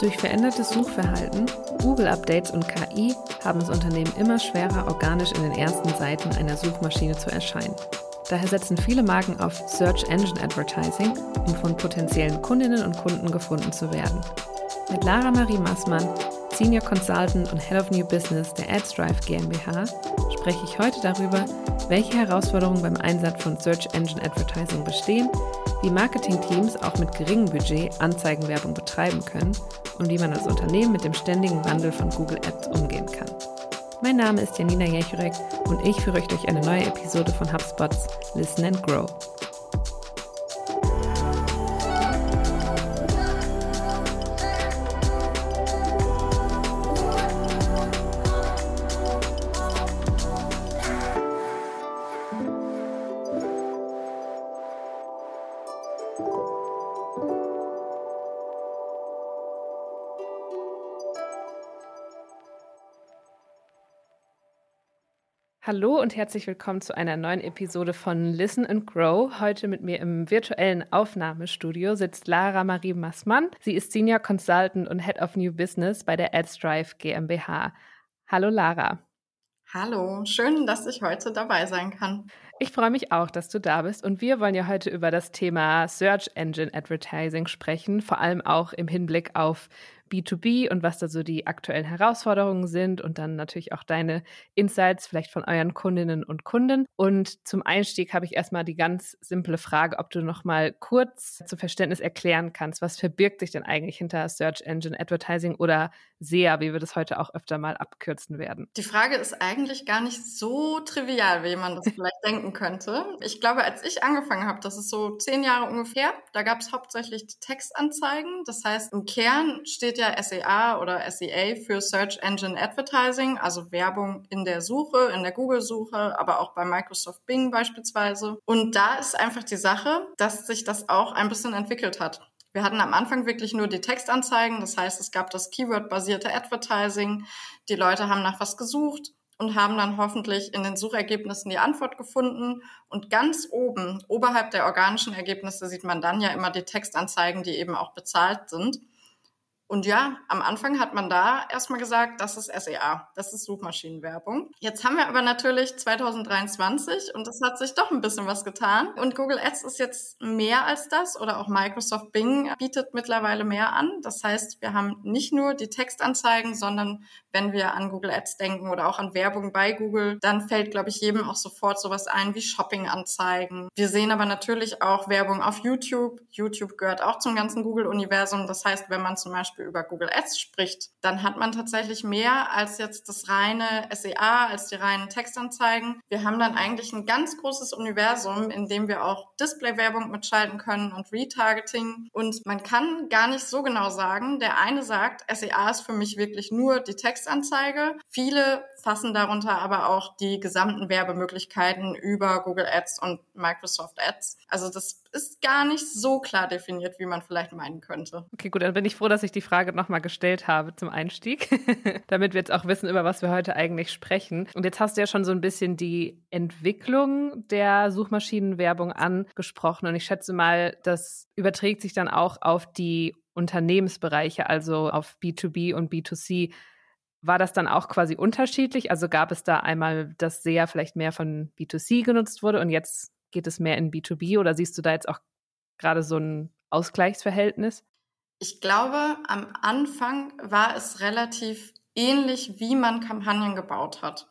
Durch verändertes Suchverhalten, Google-Updates und KI haben es Unternehmen immer schwerer, organisch in den ersten Seiten einer Suchmaschine zu erscheinen. Daher setzen viele Marken auf Search Engine Advertising, um von potenziellen Kundinnen und Kunden gefunden zu werden. Mit Lara Marie Massmann, Senior Consultant und Head of New Business der AdsDrive GmbH, spreche ich heute darüber, welche Herausforderungen beim Einsatz von Search Engine Advertising bestehen, wie Marketingteams auch mit geringem Budget Anzeigenwerbung betreiben können und wie man als Unternehmen mit dem ständigen Wandel von Google Ads umgehen kann. Mein Name ist Janina Jechurek und ich führe euch durch eine neue Episode von HubSpots Listen and Grow. Hallo und herzlich willkommen zu einer neuen Episode von Listen and Grow. Heute mit mir im virtuellen Aufnahmestudio sitzt Lara Marie Massmann. Sie ist Senior Consultant und Head of New Business bei der AdsDrive GmbH. Hallo Lara. Hallo, schön, dass ich heute dabei sein kann. Ich freue mich auch, dass du da bist und wir wollen ja heute über das Thema Search Engine Advertising sprechen, vor allem auch im Hinblick auf B2B und was da so die aktuellen Herausforderungen sind und dann natürlich auch deine Insights vielleicht von euren Kundinnen und Kunden. Und zum Einstieg habe ich erstmal die ganz simple Frage, ob du noch mal kurz zu Verständnis erklären kannst, was verbirgt sich denn eigentlich hinter Search Engine Advertising oder SEA, wie wir das heute auch öfter mal abkürzen werden? Die Frage ist eigentlich gar nicht so trivial, wie man das vielleicht denken könnte. Ich glaube, als ich angefangen habe, das ist so zehn Jahre ungefähr, da gab es hauptsächlich Textanzeigen. Das heißt, im Kern steht ja SEA oder SEA für Search Engine Advertising, also Werbung in der Suche, in der Google-Suche, aber auch bei Microsoft Bing beispielsweise. Und da ist einfach die Sache, dass sich das auch ein bisschen entwickelt hat. Wir hatten am Anfang wirklich nur die Textanzeigen, das heißt, es gab das Keyword-basierte Advertising. Die Leute haben nach was gesucht und haben dann hoffentlich in den Suchergebnissen die Antwort gefunden. Und ganz oben, oberhalb der organischen Ergebnisse, sieht man dann ja immer die Textanzeigen, die eben auch bezahlt sind. Und ja, am Anfang hat man da erstmal gesagt, das ist SEA, das ist Suchmaschinenwerbung. Jetzt haben wir aber natürlich 2023 und es hat sich doch ein bisschen was getan. Und Google Ads ist jetzt mehr als das oder auch Microsoft Bing bietet mittlerweile mehr an. Das heißt, wir haben nicht nur die Textanzeigen, sondern wenn wir an Google Ads denken oder auch an Werbung bei Google, dann fällt, glaube ich, jedem auch sofort sowas ein wie Shopping-Anzeigen. Wir sehen aber natürlich auch Werbung auf YouTube. YouTube gehört auch zum ganzen Google-Universum. Das heißt, wenn man zum Beispiel Beispiel über Google Ads spricht, dann hat man tatsächlich mehr als jetzt das reine SEA, als die reinen Textanzeigen. Wir haben dann eigentlich ein ganz großes Universum, in dem wir auch Display-Werbung mitschalten können und Retargeting. Und man kann gar nicht so genau sagen. Der eine sagt, SEA ist für mich wirklich nur die Textanzeige. Viele fassen darunter aber auch die gesamten Werbemöglichkeiten über Google Ads und Microsoft Ads. Also das ist gar nicht so klar definiert, wie man vielleicht meinen könnte. Okay, gut, dann bin ich froh, dass ich die Frage nochmal gestellt habe zum Einstieg, damit wir jetzt auch wissen, über was wir heute eigentlich sprechen. Und jetzt hast du ja schon so ein bisschen die Entwicklung der Suchmaschinenwerbung angesprochen. Und ich schätze mal, das überträgt sich dann auch auf die Unternehmensbereiche, also auf B2B und B2C. War das dann auch quasi unterschiedlich? Also gab es da einmal, dass sehr vielleicht mehr von B2C genutzt wurde und jetzt geht es mehr in B2B oder siehst du da jetzt auch gerade so ein Ausgleichsverhältnis? Ich glaube, am Anfang war es relativ ähnlich, wie man Kampagnen gebaut hat.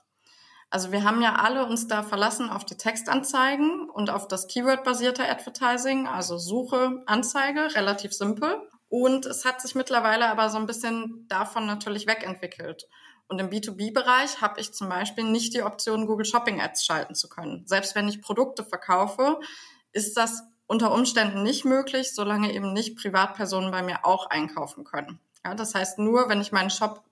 Also wir haben ja alle uns da verlassen auf die Textanzeigen und auf das Keyword-basierte Advertising, also Suche, Anzeige, relativ simpel. Und es hat sich mittlerweile aber so ein bisschen davon natürlich wegentwickelt. Und im B2B-Bereich habe ich zum Beispiel nicht die Option, Google Shopping Ads schalten zu können. Selbst wenn ich Produkte verkaufe, ist das unter Umständen nicht möglich, solange eben nicht Privatpersonen bei mir auch einkaufen können. Ja, das heißt, nur wenn ich meinen Shop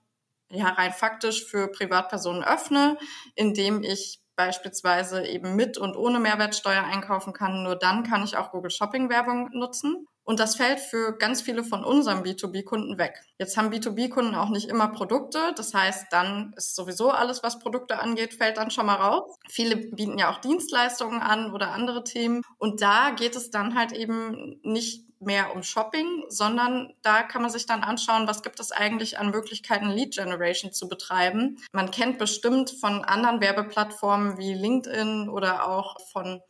ja rein faktisch für Privatpersonen öffne, indem ich beispielsweise eben mit und ohne Mehrwertsteuer einkaufen kann, nur dann kann ich auch Google Shopping Werbung nutzen. Und das fällt für ganz viele von unseren B2B-Kunden weg. Jetzt haben B2B-Kunden auch nicht immer Produkte. Das heißt, dann ist sowieso alles, was Produkte angeht, fällt dann schon mal raus. Viele bieten ja auch Dienstleistungen an oder andere Themen. Und da geht es dann halt eben nicht mehr um Shopping, sondern da kann man sich dann anschauen, was gibt es eigentlich an Möglichkeiten, Lead Generation zu betreiben. Man kennt bestimmt von anderen Werbeplattformen wie LinkedIn oder auch von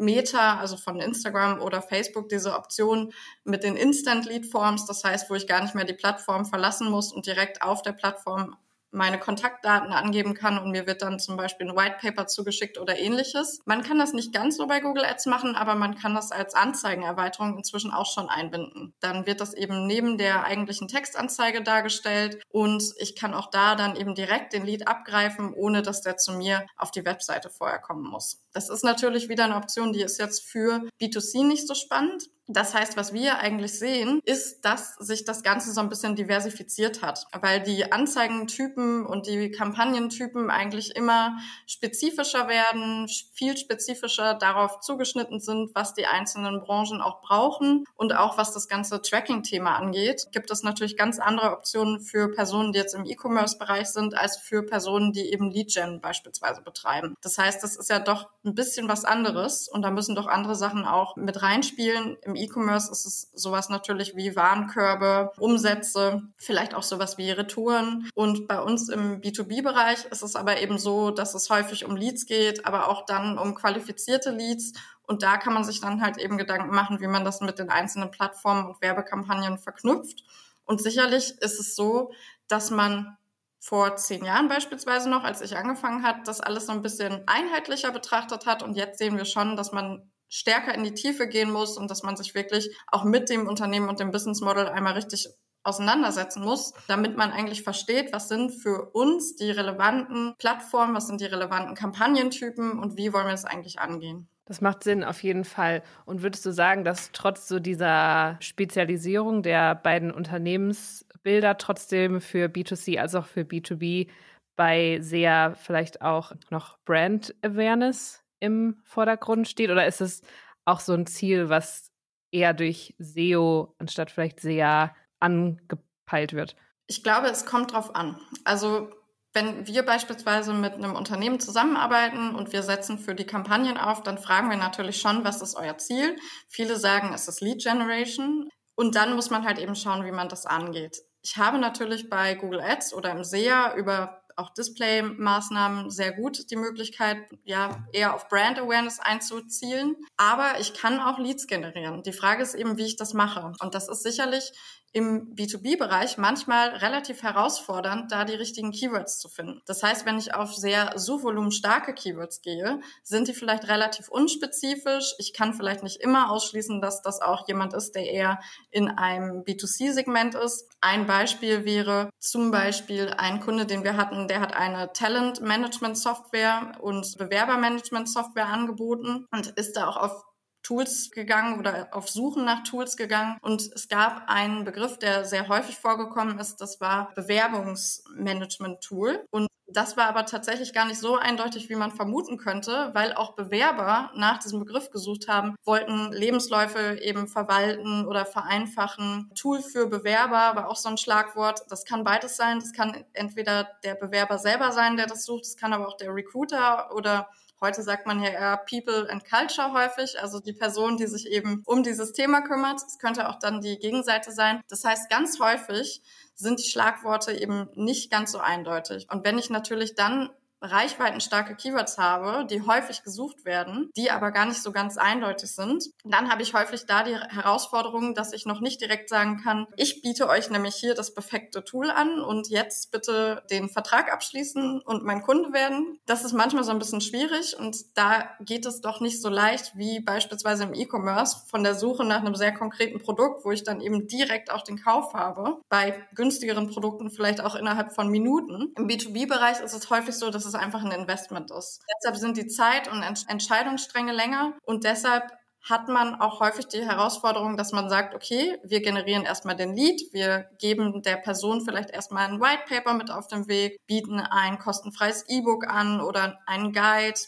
Meta, also von Instagram oder Facebook, diese Option mit den Instant Lead Forms, das heißt, wo ich gar nicht mehr die Plattform verlassen muss und direkt auf der Plattform meine Kontaktdaten angeben kann und mir wird dann zum Beispiel ein White Paper zugeschickt oder ähnliches. Man kann das nicht ganz so bei Google Ads machen, aber man kann das als Anzeigenerweiterung inzwischen auch schon einbinden. Dann wird das eben neben der eigentlichen Textanzeige dargestellt und ich kann auch da dann eben direkt den Lead abgreifen, ohne dass der zu mir auf die Webseite vorher kommen muss. Das ist natürlich wieder eine Option, die ist jetzt für B2C nicht so spannend. Das heißt, was wir eigentlich sehen, ist, dass sich das Ganze so ein bisschen diversifiziert hat, weil die Anzeigentypen und die Kampagnentypen eigentlich immer spezifischer werden, viel spezifischer darauf zugeschnitten sind, was die einzelnen Branchen auch brauchen und auch was das ganze Tracking-Thema angeht, gibt es natürlich ganz andere Optionen für Personen, die jetzt im E-Commerce-Bereich sind, als für Personen, die eben Lead-Gen beispielsweise betreiben. Das heißt, das ist ja doch ein bisschen was anderes und da müssen doch andere Sachen auch mit reinspielen. Im E-Commerce ist es sowas natürlich wie Warenkörbe, Umsätze, vielleicht auch sowas wie Retouren. Und bei uns im B2B-Bereich ist es aber eben so, dass es häufig um Leads geht, aber auch dann um qualifizierte Leads. Und da kann man sich dann halt eben Gedanken machen, wie man das mit den einzelnen Plattformen und Werbekampagnen verknüpft. Und sicherlich ist es so, dass man vor zehn Jahren beispielsweise noch, als ich angefangen hat, das alles so ein bisschen einheitlicher betrachtet hat. Und jetzt sehen wir schon, dass man stärker in die Tiefe gehen muss und dass man sich wirklich auch mit dem Unternehmen und dem Business Model einmal richtig auseinandersetzen muss, damit man eigentlich versteht, was sind für uns die relevanten Plattformen, was sind die relevanten Kampagnentypen und wie wollen wir es eigentlich angehen. Das macht Sinn auf jeden Fall. Und würdest du sagen, dass trotz so dieser Spezialisierung der beiden Unternehmensbilder trotzdem für B2C als auch für B2B bei sehr vielleicht auch noch Brand Awareness im Vordergrund steht? Oder ist es auch so ein Ziel, was eher durch SEO anstatt vielleicht sehr angepeilt wird? Ich glaube, es kommt drauf an. Also wenn wir beispielsweise mit einem Unternehmen zusammenarbeiten und wir setzen für die Kampagnen auf, dann fragen wir natürlich schon, was ist euer Ziel? Viele sagen, es ist Lead Generation. Und dann muss man halt eben schauen, wie man das angeht. Ich habe natürlich bei Google Ads oder im SEA über auch Display-Maßnahmen sehr gut die Möglichkeit, ja, eher auf Brand Awareness einzuzielen. Aber ich kann auch Leads generieren. Die Frage ist eben, wie ich das mache. Und das ist sicherlich im B2B-Bereich manchmal relativ herausfordernd, da die richtigen Keywords zu finden. Das heißt, wenn ich auf sehr suchvolumenstarke Keywords gehe, sind die vielleicht relativ unspezifisch. Ich kann vielleicht nicht immer ausschließen, dass das auch jemand ist, der eher in einem B2C-Segment ist. Ein Beispiel wäre zum Beispiel ein Kunde, den wir hatten, der hat eine Talent-Management-Software und Bewerber-Management-Software angeboten und ist da auch auf Tools gegangen oder auf Suchen nach Tools gegangen. Und es gab einen Begriff, der sehr häufig vorgekommen ist, das war Bewerbungsmanagement-Tool. Und das war aber tatsächlich gar nicht so eindeutig, wie man vermuten könnte, weil auch Bewerber nach diesem Begriff gesucht haben, wollten Lebensläufe eben verwalten oder vereinfachen. Tool für Bewerber war auch so ein Schlagwort. Das kann beides sein. Das kann entweder der Bewerber selber sein, der das sucht. Das kann aber auch der Recruiter oder Heute sagt man ja eher People and Culture häufig, also die Person, die sich eben um dieses Thema kümmert. Es könnte auch dann die Gegenseite sein. Das heißt, ganz häufig sind die Schlagworte eben nicht ganz so eindeutig. Und wenn ich natürlich dann reichweitenstarke Keywords habe, die häufig gesucht werden, die aber gar nicht so ganz eindeutig sind, dann habe ich häufig da die Herausforderung, dass ich noch nicht direkt sagen kann, ich biete euch nämlich hier das perfekte Tool an und jetzt bitte den Vertrag abschließen und mein Kunde werden. Das ist manchmal so ein bisschen schwierig und da geht es doch nicht so leicht wie beispielsweise im E-Commerce von der Suche nach einem sehr konkreten Produkt, wo ich dann eben direkt auch den Kauf habe. Bei günstigeren Produkten vielleicht auch innerhalb von Minuten. Im B2B-Bereich ist es häufig so, dass es einfach ein Investment ist. Deshalb sind die Zeit- und Entscheidungsstränge länger und deshalb hat man auch häufig die Herausforderung, dass man sagt, okay, wir generieren erstmal den Lead, wir geben der Person vielleicht erstmal ein White Paper mit auf den Weg, bieten ein kostenfreies E-Book an oder einen Guide,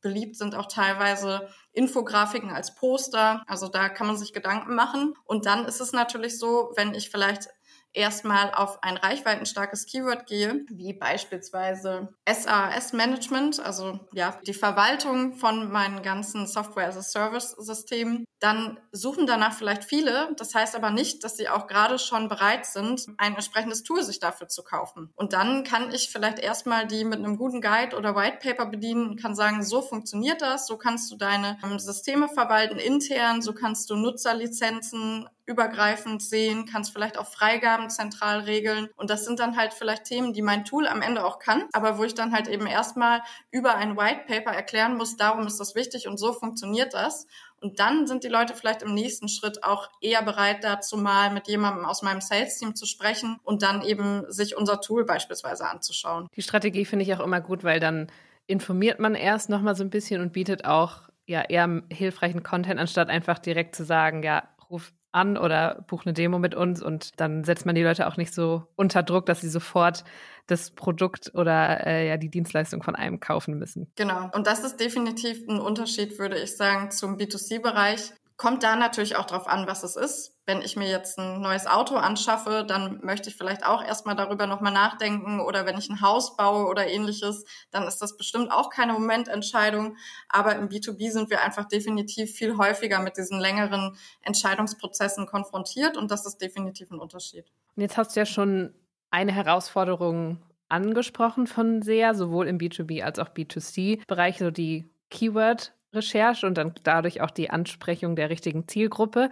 beliebt sind auch teilweise Infografiken als Poster. Also da kann man sich Gedanken machen. Und dann ist es natürlich so, wenn ich vielleicht erstmal auf ein reichweitenstarkes Keyword gehe, wie beispielsweise SAS-Management, also ja, die Verwaltung von meinen ganzen Software-as-a-Service-Systemen, dann suchen danach vielleicht viele. Das heißt aber nicht, dass sie auch gerade schon bereit sind, ein entsprechendes Tool sich dafür zu kaufen. Und dann kann ich vielleicht erstmal die mit einem guten Guide oder White Paper bedienen und kann sagen, so funktioniert das, so kannst du deine ähm, Systeme verwalten intern, so kannst du Nutzerlizenzen übergreifend sehen, kannst vielleicht auch Freigaben zentral regeln. Und das sind dann halt vielleicht Themen, die mein Tool am Ende auch kann, aber wo ich dann halt eben erstmal über ein White Paper erklären muss, darum ist das wichtig und so funktioniert das. Und dann sind die Leute vielleicht im nächsten Schritt auch eher bereit dazu mal mit jemandem aus meinem Sales-Team zu sprechen und dann eben sich unser Tool beispielsweise anzuschauen. Die Strategie finde ich auch immer gut, weil dann informiert man erst nochmal so ein bisschen und bietet auch ja eher hilfreichen Content, anstatt einfach direkt zu sagen, ja, ruf an oder buch eine Demo mit uns und dann setzt man die Leute auch nicht so unter Druck, dass sie sofort das Produkt oder äh, ja die Dienstleistung von einem kaufen müssen. Genau. Und das ist definitiv ein Unterschied, würde ich sagen, zum B2C-Bereich. Kommt da natürlich auch drauf an, was es ist. Wenn ich mir jetzt ein neues Auto anschaffe, dann möchte ich vielleicht auch erstmal darüber nochmal nachdenken. Oder wenn ich ein Haus baue oder ähnliches, dann ist das bestimmt auch keine Momententscheidung. Aber im B2B sind wir einfach definitiv viel häufiger mit diesen längeren Entscheidungsprozessen konfrontiert. Und das ist definitiv ein Unterschied. Und jetzt hast du ja schon eine Herausforderung angesprochen von SEA, sowohl im B2B als auch B2C-Bereich, so die Keyword Recherche und dann dadurch auch die Ansprechung der richtigen Zielgruppe.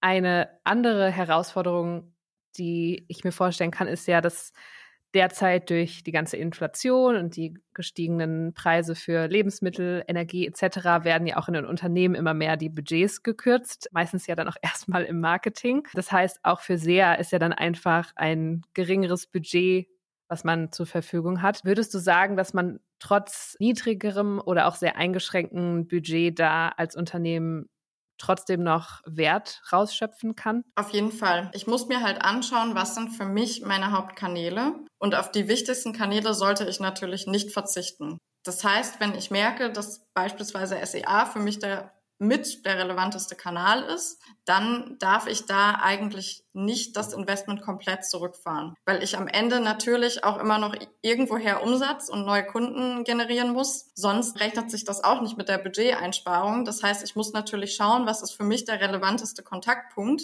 Eine andere Herausforderung, die ich mir vorstellen kann, ist ja, dass derzeit durch die ganze Inflation und die gestiegenen Preise für Lebensmittel, Energie etc. werden ja auch in den Unternehmen immer mehr die Budgets gekürzt, meistens ja dann auch erstmal im Marketing. Das heißt, auch für SEA ist ja dann einfach ein geringeres Budget was man zur Verfügung hat. Würdest du sagen, dass man trotz niedrigerem oder auch sehr eingeschränkten Budget da als Unternehmen trotzdem noch Wert rausschöpfen kann? Auf jeden Fall. Ich muss mir halt anschauen, was sind für mich meine Hauptkanäle. Und auf die wichtigsten Kanäle sollte ich natürlich nicht verzichten. Das heißt, wenn ich merke, dass beispielsweise SEA für mich der mit der relevanteste Kanal ist, dann darf ich da eigentlich nicht das Investment komplett zurückfahren, weil ich am Ende natürlich auch immer noch irgendwoher Umsatz und neue Kunden generieren muss. Sonst rechnet sich das auch nicht mit der Budgeteinsparung. Das heißt, ich muss natürlich schauen, was ist für mich der relevanteste Kontaktpunkt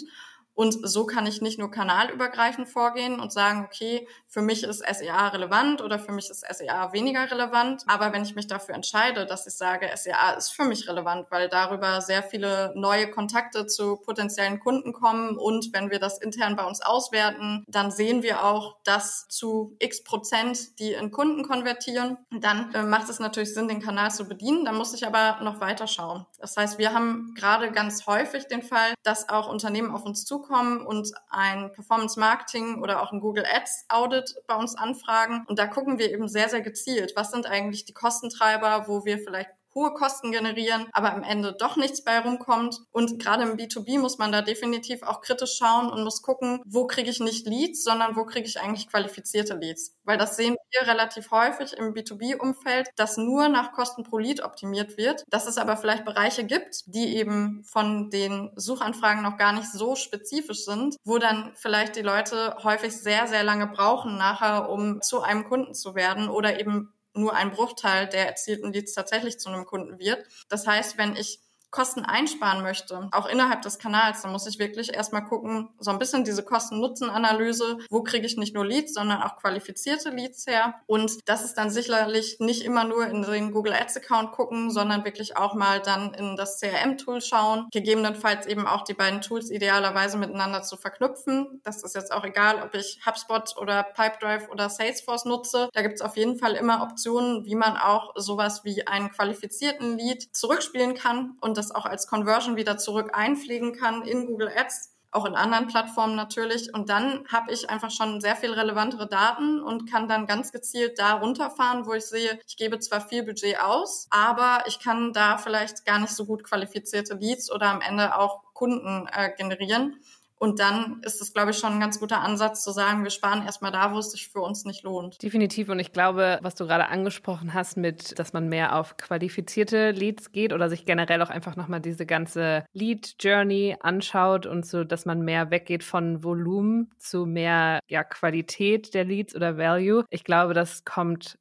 und so kann ich nicht nur kanalübergreifend vorgehen und sagen, okay, für mich ist SEA relevant oder für mich ist SEA weniger relevant. Aber wenn ich mich dafür entscheide, dass ich sage, SEA ist für mich relevant, weil darüber sehr viele neue Kontakte zu potenziellen Kunden kommen und wenn wir das intern bei uns auswerten, dann sehen wir auch, dass zu x Prozent die in Kunden konvertieren. Dann äh, macht es natürlich Sinn, den Kanal zu bedienen. Da muss ich aber noch weiter schauen. Das heißt, wir haben gerade ganz häufig den Fall, dass auch Unternehmen auf uns zukommen zukommen und ein Performance Marketing oder auch ein Google Ads Audit bei uns anfragen. Und da gucken wir eben sehr, sehr gezielt, was sind eigentlich die Kostentreiber, wo wir vielleicht hohe Kosten generieren, aber am Ende doch nichts bei rumkommt. Und gerade im B2B muss man da definitiv auch kritisch schauen und muss gucken, wo kriege ich nicht Leads, sondern wo kriege ich eigentlich qualifizierte Leads. Weil das sehen wir relativ häufig im B2B-Umfeld, dass nur nach Kosten pro Lead optimiert wird, dass es aber vielleicht Bereiche gibt, die eben von den Suchanfragen noch gar nicht so spezifisch sind, wo dann vielleicht die Leute häufig sehr, sehr lange brauchen nachher, um zu einem Kunden zu werden oder eben nur ein Bruchteil der erzielten Leads tatsächlich zu einem Kunden wird. Das heißt, wenn ich Kosten einsparen möchte, auch innerhalb des Kanals, dann muss ich wirklich erstmal gucken, so ein bisschen diese Kosten-Nutzen-Analyse, wo kriege ich nicht nur Leads, sondern auch qualifizierte Leads her. Und das ist dann sicherlich nicht immer nur in den Google Ads Account gucken, sondern wirklich auch mal dann in das CRM-Tool schauen, gegebenenfalls eben auch die beiden Tools idealerweise miteinander zu verknüpfen. Das ist jetzt auch egal, ob ich HubSpot oder Pipedrive oder Salesforce nutze. Da gibt es auf jeden Fall immer Optionen, wie man auch sowas wie einen qualifizierten Lead zurückspielen kann und das auch als Conversion wieder zurück einpflegen kann in Google Ads, auch in anderen Plattformen natürlich. Und dann habe ich einfach schon sehr viel relevantere Daten und kann dann ganz gezielt da runterfahren, wo ich sehe, ich gebe zwar viel Budget aus, aber ich kann da vielleicht gar nicht so gut qualifizierte Leads oder am Ende auch Kunden äh, generieren. Und dann ist es, glaube ich, schon ein ganz guter Ansatz zu sagen, wir sparen erstmal da, wo es sich für uns nicht lohnt. Definitiv. Und ich glaube, was du gerade angesprochen hast mit, dass man mehr auf qualifizierte Leads geht oder sich generell auch einfach nochmal diese ganze Lead-Journey anschaut und so, dass man mehr weggeht von Volumen zu mehr ja, Qualität der Leads oder Value. Ich glaube, das kommt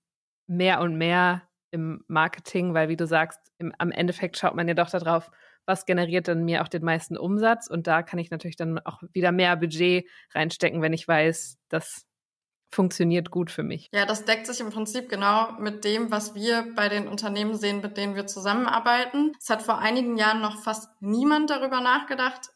mehr und mehr im Marketing, weil wie du sagst, im, am Endeffekt schaut man ja doch darauf, was generiert dann mir auch den meisten Umsatz und da kann ich natürlich dann auch wieder mehr Budget reinstecken, wenn ich weiß, das funktioniert gut für mich. Ja, das deckt sich im Prinzip genau mit dem, was wir bei den Unternehmen sehen, mit denen wir zusammenarbeiten. Es hat vor einigen Jahren noch fast niemand darüber nachgedacht,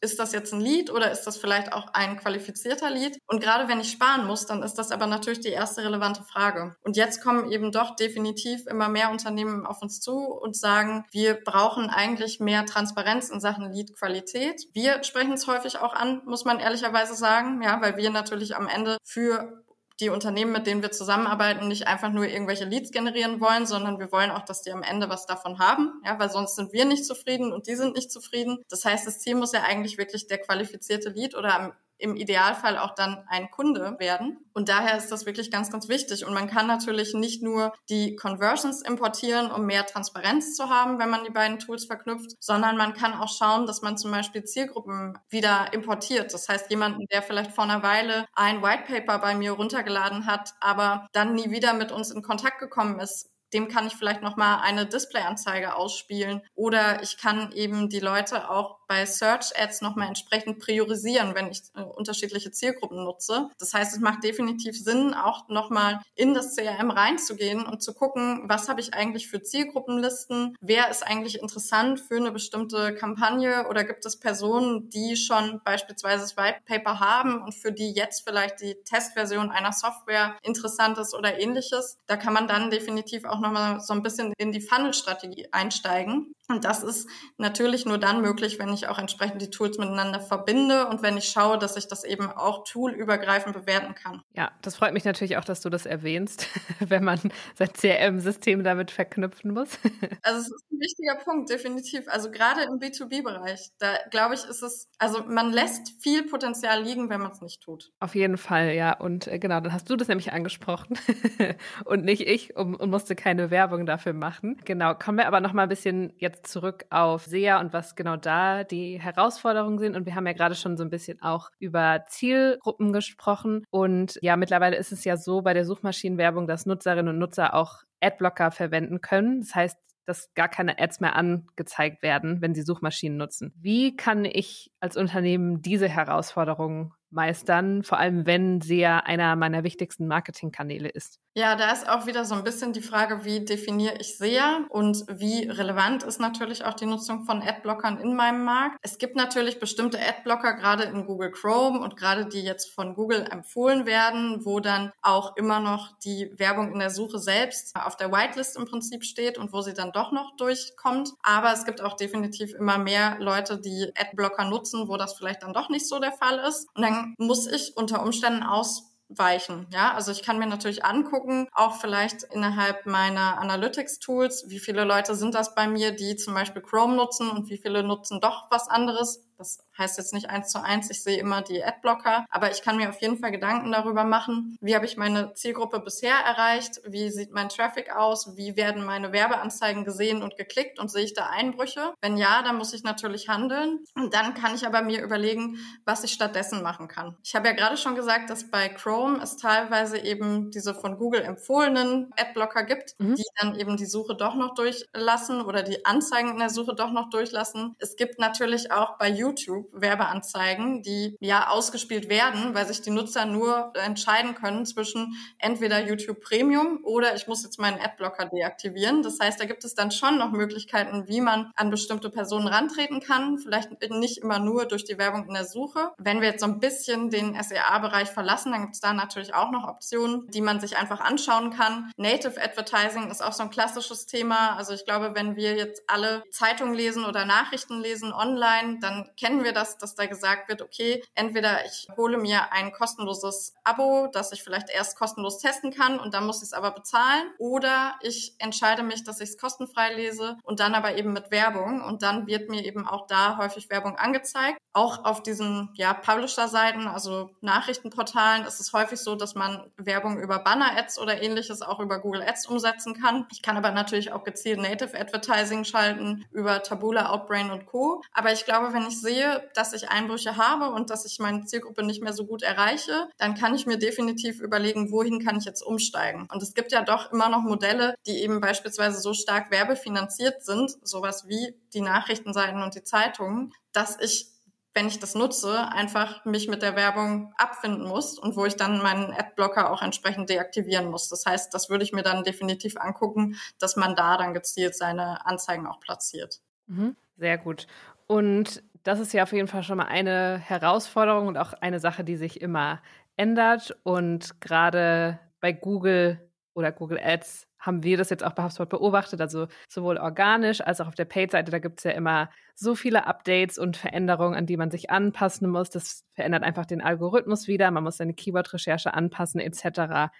ist das jetzt ein Lead oder ist das vielleicht auch ein qualifizierter Lead? Und gerade wenn ich sparen muss, dann ist das aber natürlich die erste relevante Frage. Und jetzt kommen eben doch definitiv immer mehr Unternehmen auf uns zu und sagen, wir brauchen eigentlich mehr Transparenz in Sachen Lead-Qualität. Wir sprechen es häufig auch an, muss man ehrlicherweise sagen, ja, weil wir natürlich am Ende für die Unternehmen, mit denen wir zusammenarbeiten, nicht einfach nur irgendwelche Leads generieren wollen, sondern wir wollen auch, dass die am Ende was davon haben, ja, weil sonst sind wir nicht zufrieden und die sind nicht zufrieden. Das heißt, das Ziel muss ja eigentlich wirklich der qualifizierte Lead oder im Idealfall auch dann ein Kunde werden. Und daher ist das wirklich ganz, ganz wichtig. Und man kann natürlich nicht nur die Conversions importieren, um mehr Transparenz zu haben, wenn man die beiden Tools verknüpft, sondern man kann auch schauen, dass man zum Beispiel Zielgruppen wieder importiert. Das heißt, jemanden, der vielleicht vor einer Weile ein White Paper bei mir runtergeladen hat, aber dann nie wieder mit uns in Kontakt gekommen ist, dem kann ich vielleicht nochmal eine Displayanzeige ausspielen oder ich kann eben die Leute auch bei Search Ads nochmal entsprechend priorisieren, wenn ich äh, unterschiedliche Zielgruppen nutze. Das heißt, es macht definitiv Sinn, auch nochmal in das CRM reinzugehen und zu gucken, was habe ich eigentlich für Zielgruppenlisten, wer ist eigentlich interessant für eine bestimmte Kampagne oder gibt es Personen, die schon beispielsweise das White Paper haben und für die jetzt vielleicht die Testversion einer Software interessant ist oder ähnliches. Da kann man dann definitiv auch nochmal so ein bisschen in die Funnel-Strategie einsteigen und das ist natürlich nur dann möglich, wenn ich auch entsprechend die Tools miteinander verbinde und wenn ich schaue, dass ich das eben auch toolübergreifend bewerten kann. Ja, das freut mich natürlich auch, dass du das erwähnst, wenn man sein CRM-System damit verknüpfen muss. also es ist ein wichtiger Punkt, definitiv. Also gerade im B2B-Bereich, da glaube ich, ist es, also man lässt viel Potenzial liegen, wenn man es nicht tut. Auf jeden Fall, ja. Und äh, genau, dann hast du das nämlich angesprochen und nicht ich und, und musste keine Werbung dafür machen. Genau, kommen wir aber noch mal ein bisschen jetzt zurück auf SEA und was genau da die Herausforderungen sind. Und wir haben ja gerade schon so ein bisschen auch über Zielgruppen gesprochen. Und ja, mittlerweile ist es ja so bei der Suchmaschinenwerbung, dass Nutzerinnen und Nutzer auch Adblocker verwenden können. Das heißt, dass gar keine Ads mehr angezeigt werden, wenn sie Suchmaschinen nutzen. Wie kann ich als Unternehmen diese Herausforderungen meistern, vor allem wenn SEA einer meiner wichtigsten Marketingkanäle ist? Ja, da ist auch wieder so ein bisschen die Frage, wie definiere ich SEA und wie relevant ist natürlich auch die Nutzung von Adblockern in meinem Markt. Es gibt natürlich bestimmte Adblocker, gerade in Google Chrome und gerade die jetzt von Google empfohlen werden, wo dann auch immer noch die Werbung in der Suche selbst auf der Whitelist im Prinzip steht und wo sie dann doch noch durchkommt. Aber es gibt auch definitiv immer mehr Leute, die Adblocker nutzen, wo das vielleicht dann doch nicht so der Fall ist. Und dann muss ich unter Umständen aus weichen. Ja, also ich kann mir natürlich angucken, auch vielleicht innerhalb meiner Analytics-Tools, wie viele Leute sind das bei mir, die zum Beispiel Chrome nutzen und wie viele nutzen doch was anderes. Das heißt jetzt nicht eins zu eins, ich sehe immer die Adblocker, aber ich kann mir auf jeden Fall Gedanken darüber machen, wie habe ich meine Zielgruppe bisher erreicht, wie sieht mein Traffic aus, wie werden meine Werbeanzeigen gesehen und geklickt und sehe ich da Einbrüche? Wenn ja, dann muss ich natürlich handeln und dann kann ich aber mir überlegen, was ich stattdessen machen kann. Ich habe ja gerade schon gesagt, dass bei Chrome es teilweise eben diese von Google empfohlenen Adblocker gibt, mhm. die dann eben die Suche doch noch durchlassen oder die Anzeigen in der Suche doch noch durchlassen. Es gibt natürlich auch bei YouTube YouTube Werbeanzeigen, die ja ausgespielt werden, weil sich die Nutzer nur entscheiden können zwischen entweder YouTube Premium oder ich muss jetzt meinen Adblocker deaktivieren. Das heißt, da gibt es dann schon noch Möglichkeiten, wie man an bestimmte Personen rantreten kann. Vielleicht nicht immer nur durch die Werbung in der Suche. Wenn wir jetzt so ein bisschen den SEA-Bereich verlassen, dann gibt es da natürlich auch noch Optionen, die man sich einfach anschauen kann. Native Advertising ist auch so ein klassisches Thema. Also ich glaube, wenn wir jetzt alle Zeitungen lesen oder Nachrichten lesen online, dann kennen wir das, dass da gesagt wird, okay, entweder ich hole mir ein kostenloses Abo, das ich vielleicht erst kostenlos testen kann und dann muss ich es aber bezahlen, oder ich entscheide mich, dass ich es kostenfrei lese und dann aber eben mit Werbung und dann wird mir eben auch da häufig Werbung angezeigt. Auch auf diesen ja, Publisher-Seiten, also Nachrichtenportalen, ist es häufig so, dass man Werbung über Banner-Ads oder ähnliches auch über Google Ads umsetzen kann. Ich kann aber natürlich auch gezielt Native Advertising schalten über Tabula, Outbrain und Co. Aber ich glaube, wenn ich sehe, dass ich Einbrüche habe und dass ich meine Zielgruppe nicht mehr so gut erreiche, dann kann ich mir definitiv überlegen, wohin kann ich jetzt umsteigen. Und es gibt ja doch immer noch Modelle, die eben beispielsweise so stark werbefinanziert sind, sowas wie die Nachrichtenseiten und die Zeitungen, dass ich wenn ich das nutze, einfach mich mit der Werbung abfinden muss und wo ich dann meinen Adblocker auch entsprechend deaktivieren muss. Das heißt, das würde ich mir dann definitiv angucken, dass man da dann gezielt seine Anzeigen auch platziert. Mhm, sehr gut. Und das ist ja auf jeden Fall schon mal eine Herausforderung und auch eine Sache, die sich immer ändert. Und gerade bei Google oder Google Ads haben wir das jetzt auch bei HubSpot beobachtet, also sowohl organisch als auch auf der Paid-Seite. Da gibt es ja immer so viele Updates und Veränderungen, an die man sich anpassen muss. Das verändert einfach den Algorithmus wieder. Man muss seine Keyword-Recherche anpassen etc.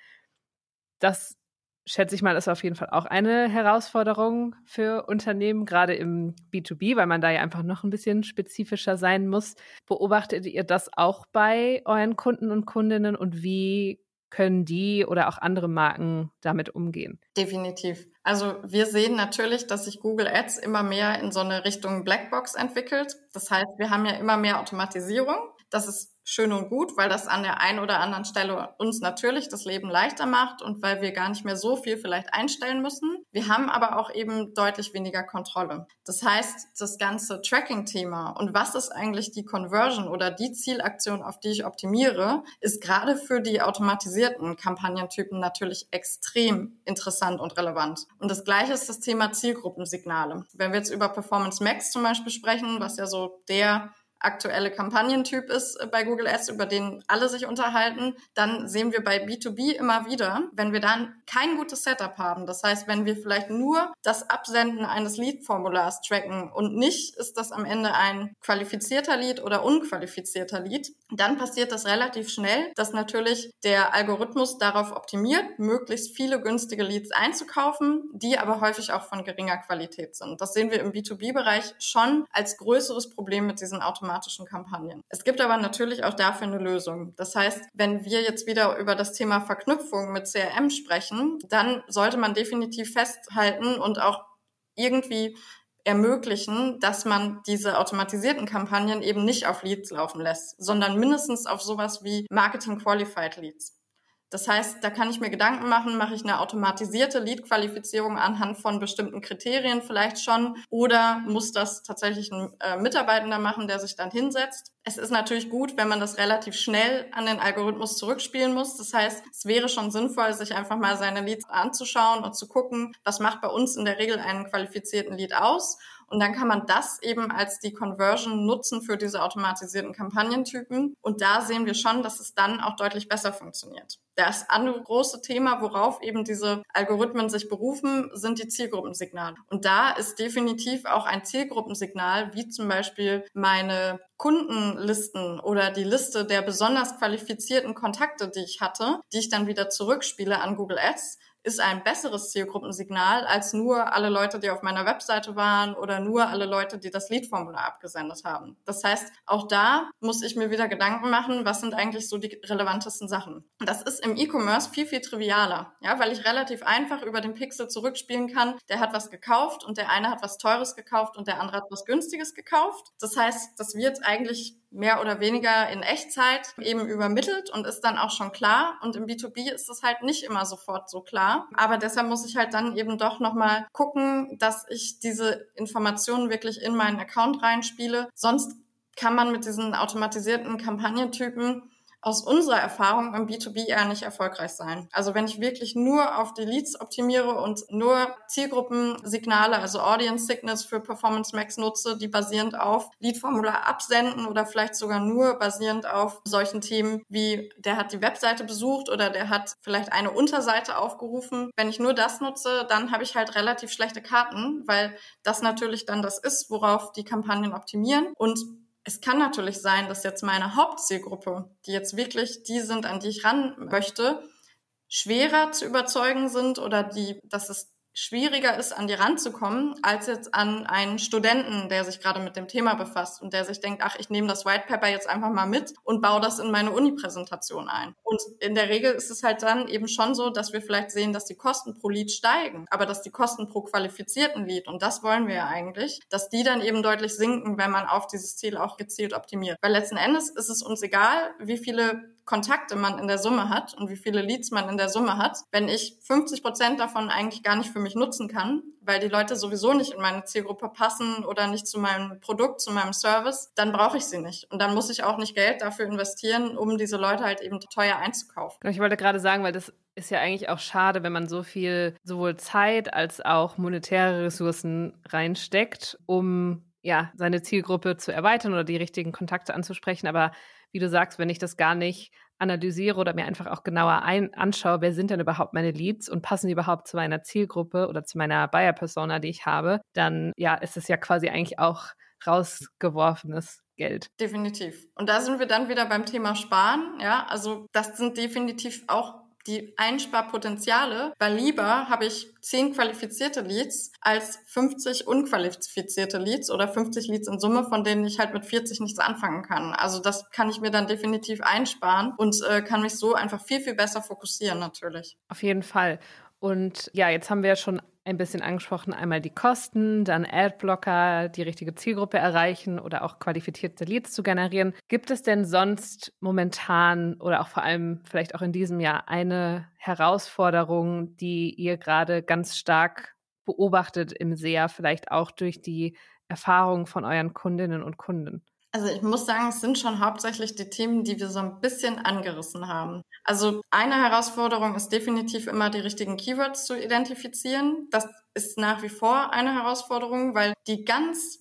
Das schätze ich mal, ist auf jeden Fall auch eine Herausforderung für Unternehmen, gerade im B2B, weil man da ja einfach noch ein bisschen spezifischer sein muss. Beobachtet ihr das auch bei euren Kunden und Kundinnen und wie können die oder auch andere Marken damit umgehen? Definitiv. Also wir sehen natürlich, dass sich Google Ads immer mehr in so eine Richtung Blackbox entwickelt. Das heißt, wir haben ja immer mehr Automatisierung. Das ist schön und gut, weil das an der einen oder anderen Stelle uns natürlich das Leben leichter macht und weil wir gar nicht mehr so viel vielleicht einstellen müssen. Wir haben aber auch eben deutlich weniger Kontrolle. Das heißt, das ganze Tracking-Thema und was ist eigentlich die Conversion oder die Zielaktion, auf die ich optimiere, ist gerade für die automatisierten Kampagnentypen natürlich extrem interessant und relevant. Und das gleiche ist das Thema Zielgruppensignale. Wenn wir jetzt über Performance Max zum Beispiel sprechen, was ja so der aktuelle Kampagnentyp ist äh, bei Google Ads, über den alle sich unterhalten, dann sehen wir bei B2B immer wieder, wenn wir dann kein gutes Setup haben. Das heißt, wenn wir vielleicht nur das Absenden eines Lead-Formulars tracken und nicht ist das am Ende ein qualifizierter Lead oder unqualifizierter Lead, dann passiert das relativ schnell, dass natürlich der Algorithmus darauf optimiert, möglichst viele günstige Leads einzukaufen, die aber häufig auch von geringer Qualität sind. Das sehen wir im B2B-Bereich schon als größeres Problem mit diesen automatischen automatischen Kampagnen. Es gibt aber natürlich auch dafür eine Lösung. Das heißt, wenn wir jetzt wieder über das Thema Verknüpfung mit CRM sprechen, dann sollte man definitiv festhalten und auch irgendwie ermöglichen, dass man diese automatisierten Kampagnen eben nicht auf Leads laufen lässt, sondern mindestens auf sowas wie Marketing Qualified Leads. Das heißt, da kann ich mir Gedanken machen, mache ich eine automatisierte Lead-Qualifizierung anhand von bestimmten Kriterien vielleicht schon oder muss das tatsächlich ein äh, Mitarbeitender machen, der sich dann hinsetzt. Es ist natürlich gut, wenn man das relativ schnell an den Algorithmus zurückspielen muss. Das heißt, es wäre schon sinnvoll, sich einfach mal seine Leads anzuschauen und zu gucken, was macht bei uns in der Regel einen qualifizierten Lead aus und dann kann man das eben als die Conversion nutzen für diese automatisierten Kampagnentypen. Und da sehen wir schon, dass es dann auch deutlich besser funktioniert. Das andere große Thema, worauf eben diese Algorithmen sich berufen, sind die Zielgruppensignale. Und da ist definitiv auch ein Zielgruppensignal, wie zum Beispiel meine Kundenlisten oder die Liste der besonders qualifizierten Kontakte, die ich hatte, die ich dann wieder zurückspiele an Google Ads, ist ein besseres Zielgruppensignal als nur alle Leute, die auf meiner Webseite waren oder nur alle Leute, die das Lead-Formular abgesendet haben. Das heißt, auch da muss ich mir wieder Gedanken machen, was sind eigentlich so die relevantesten Sachen. Das ist im E-Commerce viel, viel trivialer, ja, weil ich relativ einfach über den Pixel zurückspielen kann. Der hat was gekauft und der eine hat was Teures gekauft und der andere hat was Günstiges gekauft. Das heißt, das wird eigentlich mehr oder weniger in Echtzeit eben übermittelt und ist dann auch schon klar. Und im B2B ist es halt nicht immer sofort so klar. Aber deshalb muss ich halt dann eben doch nochmal gucken, dass ich diese Informationen wirklich in meinen Account reinspiele. Sonst kann man mit diesen automatisierten Kampagnentypen aus unserer Erfahrung im B2B eher nicht erfolgreich sein. Also wenn ich wirklich nur auf die Leads optimiere und nur Zielgruppensignale, also Audience Signals für Performance Max nutze, die basierend auf Lead-Formular absenden oder vielleicht sogar nur basierend auf solchen Themen wie der hat die Webseite besucht oder der hat vielleicht eine Unterseite aufgerufen. Wenn ich nur das nutze, dann habe ich halt relativ schlechte Karten, weil das natürlich dann das ist, worauf die Kampagnen optimieren. Und es kann natürlich sein, dass jetzt meine Hauptzielgruppe, die jetzt wirklich die sind, an die ich ran möchte, schwerer zu überzeugen sind oder die, dass es schwieriger ist, an die ranzukommen, als jetzt an einen Studenten, der sich gerade mit dem Thema befasst und der sich denkt, ach, ich nehme das White Paper jetzt einfach mal mit und baue das in meine Uni-Präsentation ein. Und in der Regel ist es halt dann eben schon so, dass wir vielleicht sehen, dass die Kosten pro Lead steigen, aber dass die Kosten pro qualifizierten Lead, und das wollen wir ja eigentlich, dass die dann eben deutlich sinken, wenn man auf dieses Ziel auch gezielt optimiert. Weil letzten Endes ist es uns egal, wie viele Kontakte man in der Summe hat und wie viele Leads man in der Summe hat, wenn ich 50 Prozent davon eigentlich gar nicht für mich nutzen kann, weil die Leute sowieso nicht in meine Zielgruppe passen oder nicht zu meinem Produkt, zu meinem Service, dann brauche ich sie nicht. Und dann muss ich auch nicht Geld dafür investieren, um diese Leute halt eben teuer einzukaufen. Ich wollte gerade sagen, weil das ist ja eigentlich auch schade, wenn man so viel sowohl Zeit als auch monetäre Ressourcen reinsteckt, um ja, seine Zielgruppe zu erweitern oder die richtigen Kontakte anzusprechen. Aber wie du sagst, wenn ich das gar nicht analysiere oder mir einfach auch genauer ein anschaue, wer sind denn überhaupt meine Leads und passen die überhaupt zu meiner Zielgruppe oder zu meiner Buyer-Persona, die ich habe, dann ja, ist es ja quasi eigentlich auch rausgeworfenes Geld. Definitiv. Und da sind wir dann wieder beim Thema Sparen. Ja, also das sind definitiv auch die Einsparpotenziale, weil lieber habe ich 10 qualifizierte Leads als 50 unqualifizierte Leads oder 50 Leads in Summe, von denen ich halt mit 40 nichts anfangen kann. Also das kann ich mir dann definitiv einsparen und äh, kann mich so einfach viel, viel besser fokussieren natürlich. Auf jeden Fall. Und ja, jetzt haben wir ja schon ein bisschen angesprochen, einmal die Kosten, dann Adblocker, die richtige Zielgruppe erreichen oder auch qualifizierte Leads zu generieren. Gibt es denn sonst momentan oder auch vor allem vielleicht auch in diesem Jahr eine Herausforderung, die ihr gerade ganz stark beobachtet im SEA, vielleicht auch durch die Erfahrung von euren Kundinnen und Kunden? Also ich muss sagen, es sind schon hauptsächlich die Themen, die wir so ein bisschen angerissen haben. Also eine Herausforderung ist definitiv immer die richtigen Keywords zu identifizieren. Das ist nach wie vor eine Herausforderung, weil die ganz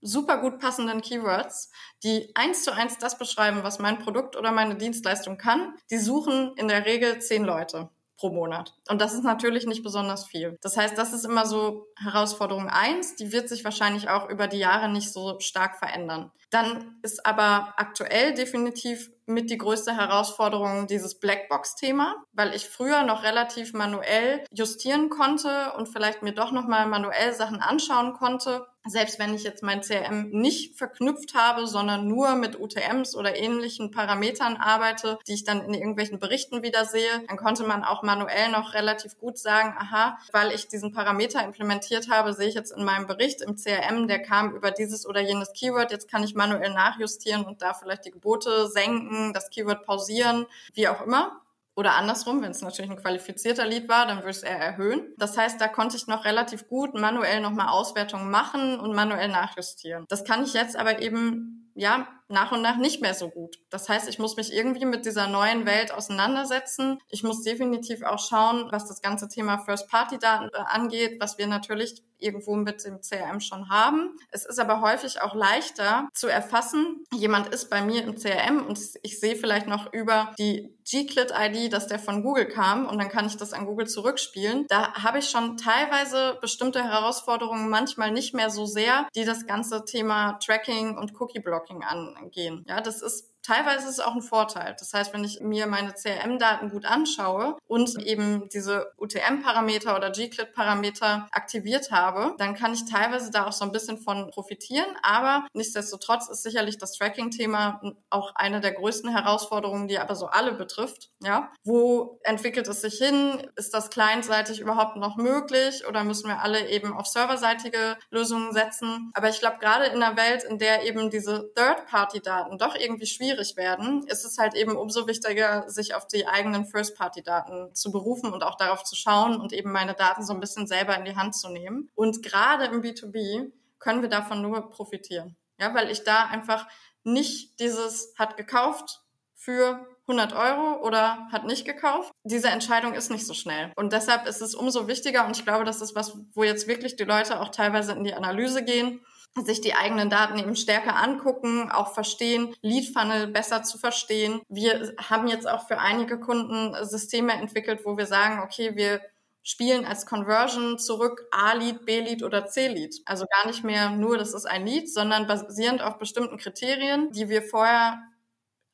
super gut passenden Keywords, die eins zu eins das beschreiben, was mein Produkt oder meine Dienstleistung kann, die suchen in der Regel zehn Leute pro Monat. Und das ist natürlich nicht besonders viel. Das heißt, das ist immer so Herausforderung eins. Die wird sich wahrscheinlich auch über die Jahre nicht so stark verändern. Dann ist aber aktuell definitiv mit die größte Herausforderung dieses Blackbox-Thema, weil ich früher noch relativ manuell justieren konnte und vielleicht mir doch nochmal manuell Sachen anschauen konnte. Selbst wenn ich jetzt mein CRM nicht verknüpft habe, sondern nur mit UTMs oder ähnlichen Parametern arbeite, die ich dann in irgendwelchen Berichten wieder sehe, dann konnte man auch manuell noch relativ gut sagen, aha, weil ich diesen Parameter implementiert habe, sehe ich jetzt in meinem Bericht im CRM, der kam über dieses oder jenes Keyword, jetzt kann ich manuell nachjustieren und da vielleicht die Gebote senken, das Keyword pausieren, wie auch immer. Oder andersrum, wenn es natürlich ein qualifizierter Lead war, dann würde es eher erhöhen. Das heißt, da konnte ich noch relativ gut manuell nochmal Auswertungen machen und manuell nachjustieren. Das kann ich jetzt aber eben, ja, nach und nach nicht mehr so gut. Das heißt, ich muss mich irgendwie mit dieser neuen Welt auseinandersetzen. Ich muss definitiv auch schauen, was das ganze Thema First-Party-Daten äh, angeht, was wir natürlich irgendwo mit dem CRM schon haben. Es ist aber häufig auch leichter zu erfassen, jemand ist bei mir im CRM und ich sehe vielleicht noch über die G-Clit-ID, dass der von Google kam und dann kann ich das an Google zurückspielen. Da habe ich schon teilweise bestimmte Herausforderungen, manchmal nicht mehr so sehr, die das ganze Thema Tracking und Cookie-Blocking an gehen. Ja, das ist Teilweise ist es auch ein Vorteil. Das heißt, wenn ich mir meine CRM-Daten gut anschaue und eben diese UTM-Parameter oder G-Clit-Parameter aktiviert habe, dann kann ich teilweise da auch so ein bisschen von profitieren. Aber nichtsdestotrotz ist sicherlich das Tracking-Thema auch eine der größten Herausforderungen, die aber so alle betrifft. Ja, wo entwickelt es sich hin? Ist das clientseitig überhaupt noch möglich oder müssen wir alle eben auf serverseitige Lösungen setzen? Aber ich glaube, gerade in einer Welt, in der eben diese Third-Party-Daten doch irgendwie schwierig schwierig werden, ist es halt eben umso wichtiger, sich auf die eigenen First-Party-Daten zu berufen und auch darauf zu schauen und eben meine Daten so ein bisschen selber in die Hand zu nehmen. Und gerade im B2B können wir davon nur profitieren. Ja, weil ich da einfach nicht dieses hat gekauft für 100 Euro oder hat nicht gekauft. Diese Entscheidung ist nicht so schnell. Und deshalb ist es umso wichtiger und ich glaube, das ist was, wo jetzt wirklich die Leute auch teilweise in die Analyse gehen sich die eigenen Daten eben stärker angucken, auch verstehen, Lead Funnel besser zu verstehen. Wir haben jetzt auch für einige Kunden Systeme entwickelt, wo wir sagen, okay, wir spielen als Conversion zurück A-Lead, B-Lead oder C-Lead. Also gar nicht mehr nur, das ist ein Lead, sondern basierend auf bestimmten Kriterien, die wir vorher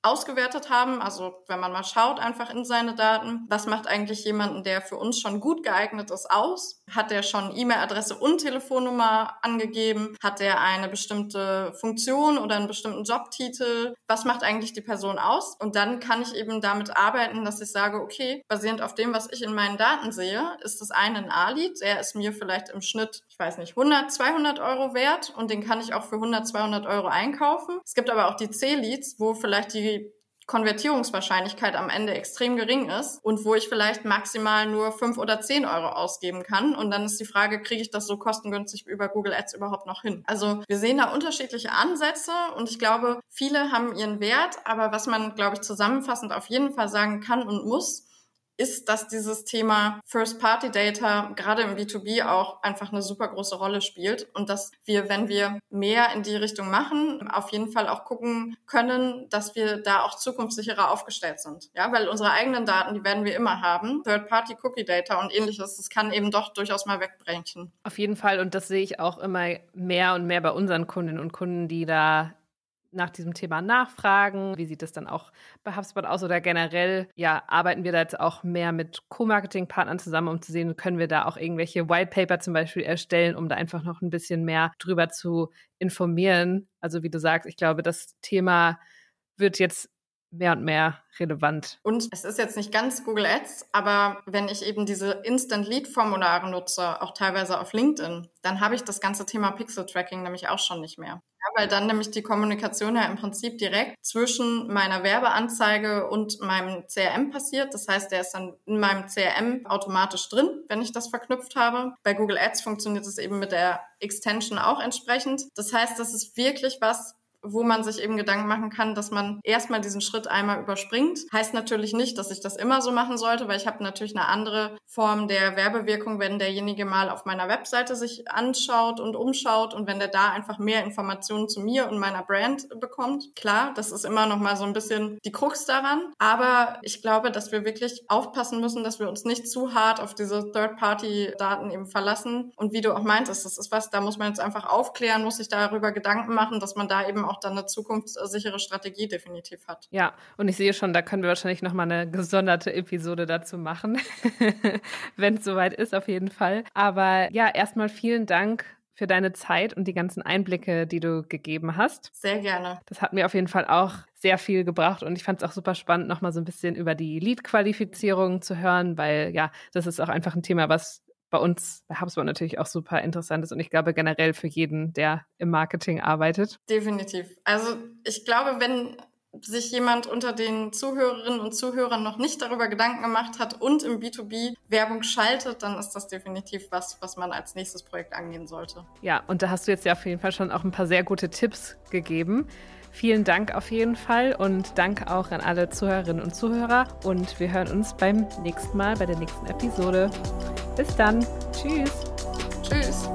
ausgewertet haben. Also wenn man mal schaut einfach in seine Daten, was macht eigentlich jemanden, der für uns schon gut geeignet ist, aus? Hat der schon E-Mail-Adresse und Telefonnummer angegeben? Hat der eine bestimmte Funktion oder einen bestimmten Jobtitel? Was macht eigentlich die Person aus? Und dann kann ich eben damit arbeiten, dass ich sage, okay, basierend auf dem, was ich in meinen Daten sehe, ist das eine ein A-Lead. Der ist mir vielleicht im Schnitt, ich weiß nicht, 100, 200 Euro wert und den kann ich auch für 100, 200 Euro einkaufen. Es gibt aber auch die C-Leads, wo vielleicht die Konvertierungswahrscheinlichkeit am Ende extrem gering ist und wo ich vielleicht maximal nur fünf oder zehn Euro ausgeben kann. Und dann ist die Frage, kriege ich das so kostengünstig über Google Ads überhaupt noch hin? Also wir sehen da unterschiedliche Ansätze und ich glaube, viele haben ihren Wert, aber was man, glaube ich, zusammenfassend auf jeden Fall sagen kann und muss, ist, dass dieses Thema First-Party-Data gerade im B2B auch einfach eine super große Rolle spielt und dass wir, wenn wir mehr in die Richtung machen, auf jeden Fall auch gucken können, dass wir da auch zukunftssicherer aufgestellt sind. Ja, weil unsere eigenen Daten, die werden wir immer haben. Third-Party-Cookie-Data und ähnliches, das kann eben doch durchaus mal wegbrechen. Auf jeden Fall und das sehe ich auch immer mehr und mehr bei unseren Kundinnen und Kunden, die da nach diesem Thema nachfragen. Wie sieht es dann auch bei HubSpot aus oder generell? Ja, arbeiten wir da jetzt auch mehr mit Co-Marketing-Partnern zusammen, um zu sehen, können wir da auch irgendwelche White Paper zum Beispiel erstellen, um da einfach noch ein bisschen mehr drüber zu informieren. Also wie du sagst, ich glaube, das Thema wird jetzt mehr und mehr relevant. Und es ist jetzt nicht ganz Google Ads, aber wenn ich eben diese Instant Lead Formulare nutze, auch teilweise auf LinkedIn, dann habe ich das ganze Thema Pixel Tracking nämlich auch schon nicht mehr. Ja, weil dann nämlich die Kommunikation ja im Prinzip direkt zwischen meiner Werbeanzeige und meinem CRM passiert. Das heißt, der ist dann in meinem CRM automatisch drin, wenn ich das verknüpft habe. Bei Google Ads funktioniert es eben mit der Extension auch entsprechend. Das heißt, das ist wirklich was, wo man sich eben Gedanken machen kann, dass man erstmal diesen Schritt einmal überspringt. Heißt natürlich nicht, dass ich das immer so machen sollte, weil ich habe natürlich eine andere Form der Werbewirkung, wenn derjenige mal auf meiner Webseite sich anschaut und umschaut und wenn der da einfach mehr Informationen zu mir und meiner Brand bekommt. Klar, das ist immer noch mal so ein bisschen die Krux daran, aber ich glaube, dass wir wirklich aufpassen müssen, dass wir uns nicht zu hart auf diese Third-Party-Daten eben verlassen und wie du auch meintest, das ist was, da muss man jetzt einfach aufklären, muss sich darüber Gedanken machen, dass man da eben auch auch dann eine zukunftssichere Strategie definitiv hat. Ja, und ich sehe schon, da können wir wahrscheinlich nochmal eine gesonderte Episode dazu machen, wenn es soweit ist, auf jeden Fall. Aber ja, erstmal vielen Dank für deine Zeit und die ganzen Einblicke, die du gegeben hast. Sehr gerne. Das hat mir auf jeden Fall auch sehr viel gebracht und ich fand es auch super spannend, nochmal so ein bisschen über die Lead-Qualifizierung zu hören, weil ja, das ist auch einfach ein Thema, was bei uns bei HubSpot natürlich auch super interessant ist und ich glaube generell für jeden, der im Marketing arbeitet. Definitiv. Also ich glaube, wenn sich jemand unter den Zuhörerinnen und Zuhörern noch nicht darüber Gedanken gemacht hat und im B2B Werbung schaltet, dann ist das definitiv was, was man als nächstes Projekt angehen sollte. Ja, und da hast du jetzt ja auf jeden Fall schon auch ein paar sehr gute Tipps gegeben. Vielen Dank auf jeden Fall und danke auch an alle Zuhörerinnen und Zuhörer. Und wir hören uns beim nächsten Mal, bei der nächsten Episode. Bis dann. Tschüss. Tschüss.